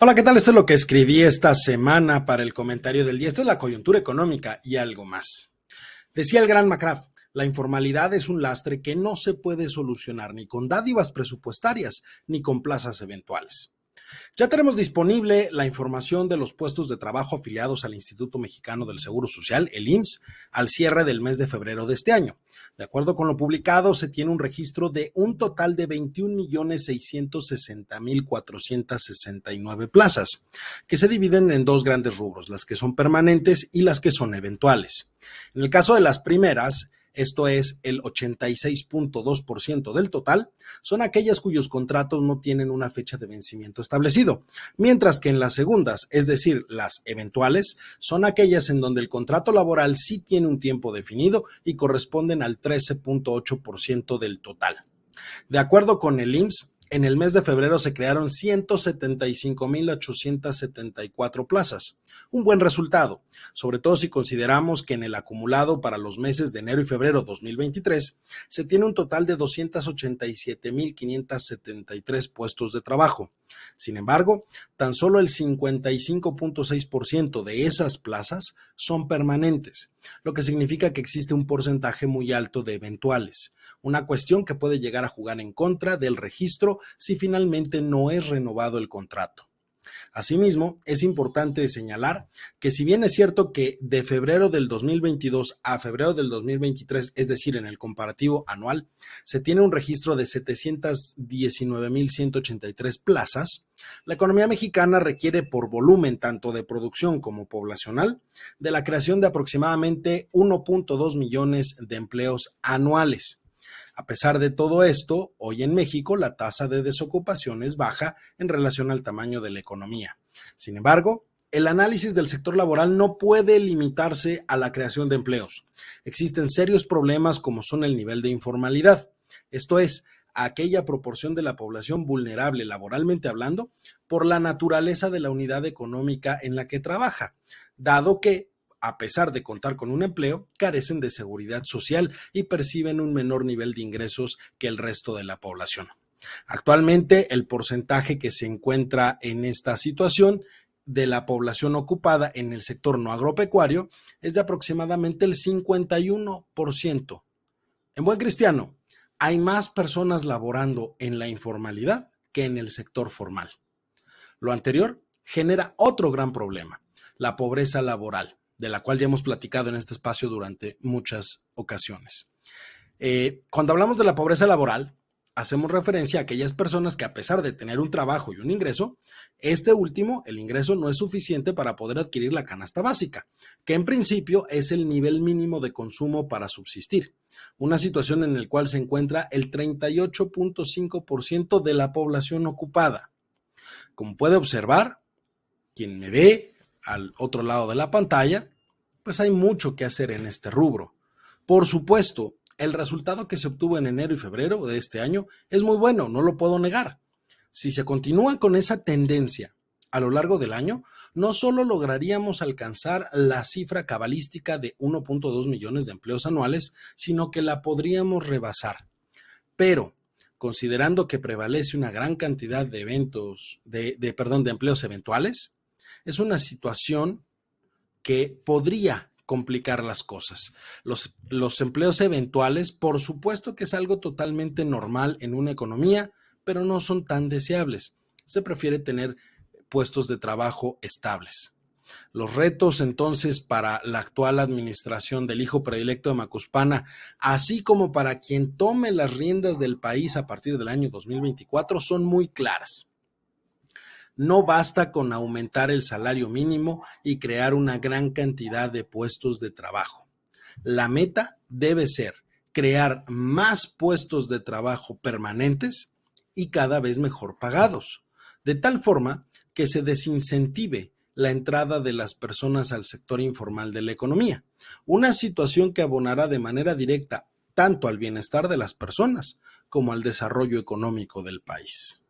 Hola, ¿qué tal? Esto es lo que escribí esta semana para el comentario del día. Esta es la coyuntura económica y algo más. Decía el gran McCraft, la informalidad es un lastre que no se puede solucionar ni con dádivas presupuestarias ni con plazas eventuales. Ya tenemos disponible la información de los puestos de trabajo afiliados al Instituto Mexicano del Seguro Social, el IMSS, al cierre del mes de febrero de este año. De acuerdo con lo publicado, se tiene un registro de un total de 21.660.469 plazas, que se dividen en dos grandes rubros, las que son permanentes y las que son eventuales. En el caso de las primeras, esto es el 86.2% del total, son aquellas cuyos contratos no tienen una fecha de vencimiento establecido, mientras que en las segundas, es decir, las eventuales, son aquellas en donde el contrato laboral sí tiene un tiempo definido y corresponden al 13.8% del total. De acuerdo con el IMSS, en el mes de febrero se crearon 175.874 plazas. Un buen resultado, sobre todo si consideramos que en el acumulado para los meses de enero y febrero 2023 se tiene un total de 287.573 puestos de trabajo. Sin embargo, tan solo el 55.6% de esas plazas son permanentes, lo que significa que existe un porcentaje muy alto de eventuales, una cuestión que puede llegar a jugar en contra del registro si finalmente no es renovado el contrato. Asimismo, es importante señalar que si bien es cierto que de febrero del 2022 a febrero del 2023, es decir, en el comparativo anual, se tiene un registro de 719.183 plazas, la economía mexicana requiere por volumen tanto de producción como poblacional de la creación de aproximadamente 1.2 millones de empleos anuales. A pesar de todo esto, hoy en México la tasa de desocupación es baja en relación al tamaño de la economía. Sin embargo, el análisis del sector laboral no puede limitarse a la creación de empleos. Existen serios problemas como son el nivel de informalidad, esto es, aquella proporción de la población vulnerable laboralmente hablando por la naturaleza de la unidad económica en la que trabaja, dado que a pesar de contar con un empleo, carecen de seguridad social y perciben un menor nivel de ingresos que el resto de la población. Actualmente, el porcentaje que se encuentra en esta situación de la población ocupada en el sector no agropecuario es de aproximadamente el 51%. En buen cristiano, hay más personas laborando en la informalidad que en el sector formal. Lo anterior genera otro gran problema, la pobreza laboral de la cual ya hemos platicado en este espacio durante muchas ocasiones. Eh, cuando hablamos de la pobreza laboral, hacemos referencia a aquellas personas que a pesar de tener un trabajo y un ingreso, este último, el ingreso, no es suficiente para poder adquirir la canasta básica, que en principio es el nivel mínimo de consumo para subsistir, una situación en la cual se encuentra el 38.5% de la población ocupada. Como puede observar, quien me ve al otro lado de la pantalla, pues hay mucho que hacer en este rubro. Por supuesto, el resultado que se obtuvo en enero y febrero de este año es muy bueno, no lo puedo negar. Si se continúa con esa tendencia a lo largo del año, no solo lograríamos alcanzar la cifra cabalística de 1.2 millones de empleos anuales, sino que la podríamos rebasar. Pero, considerando que prevalece una gran cantidad de eventos, de, de, perdón, de empleos eventuales, es una situación que podría complicar las cosas. Los, empleos eventuales, por supuesto que es algo totalmente normal en una economía, pero no son tan deseables. Se prefiere tener puestos de trabajo estables. Los retos entonces para la actual administración del hijo predilecto de Macuspana, así como para quien tome las riendas del país a partir del año 2024, son muy claras. No basta con aumentar el salario mínimo y crear una gran cantidad de puestos de trabajo. La meta debe ser crear más puestos de trabajo permanentes y cada vez mejor pagados, de tal forma que se desincentive la entrada de las personas al sector informal de la economía, una situación que abonará de manera directa tanto al bienestar de las personas como al desarrollo económico del país.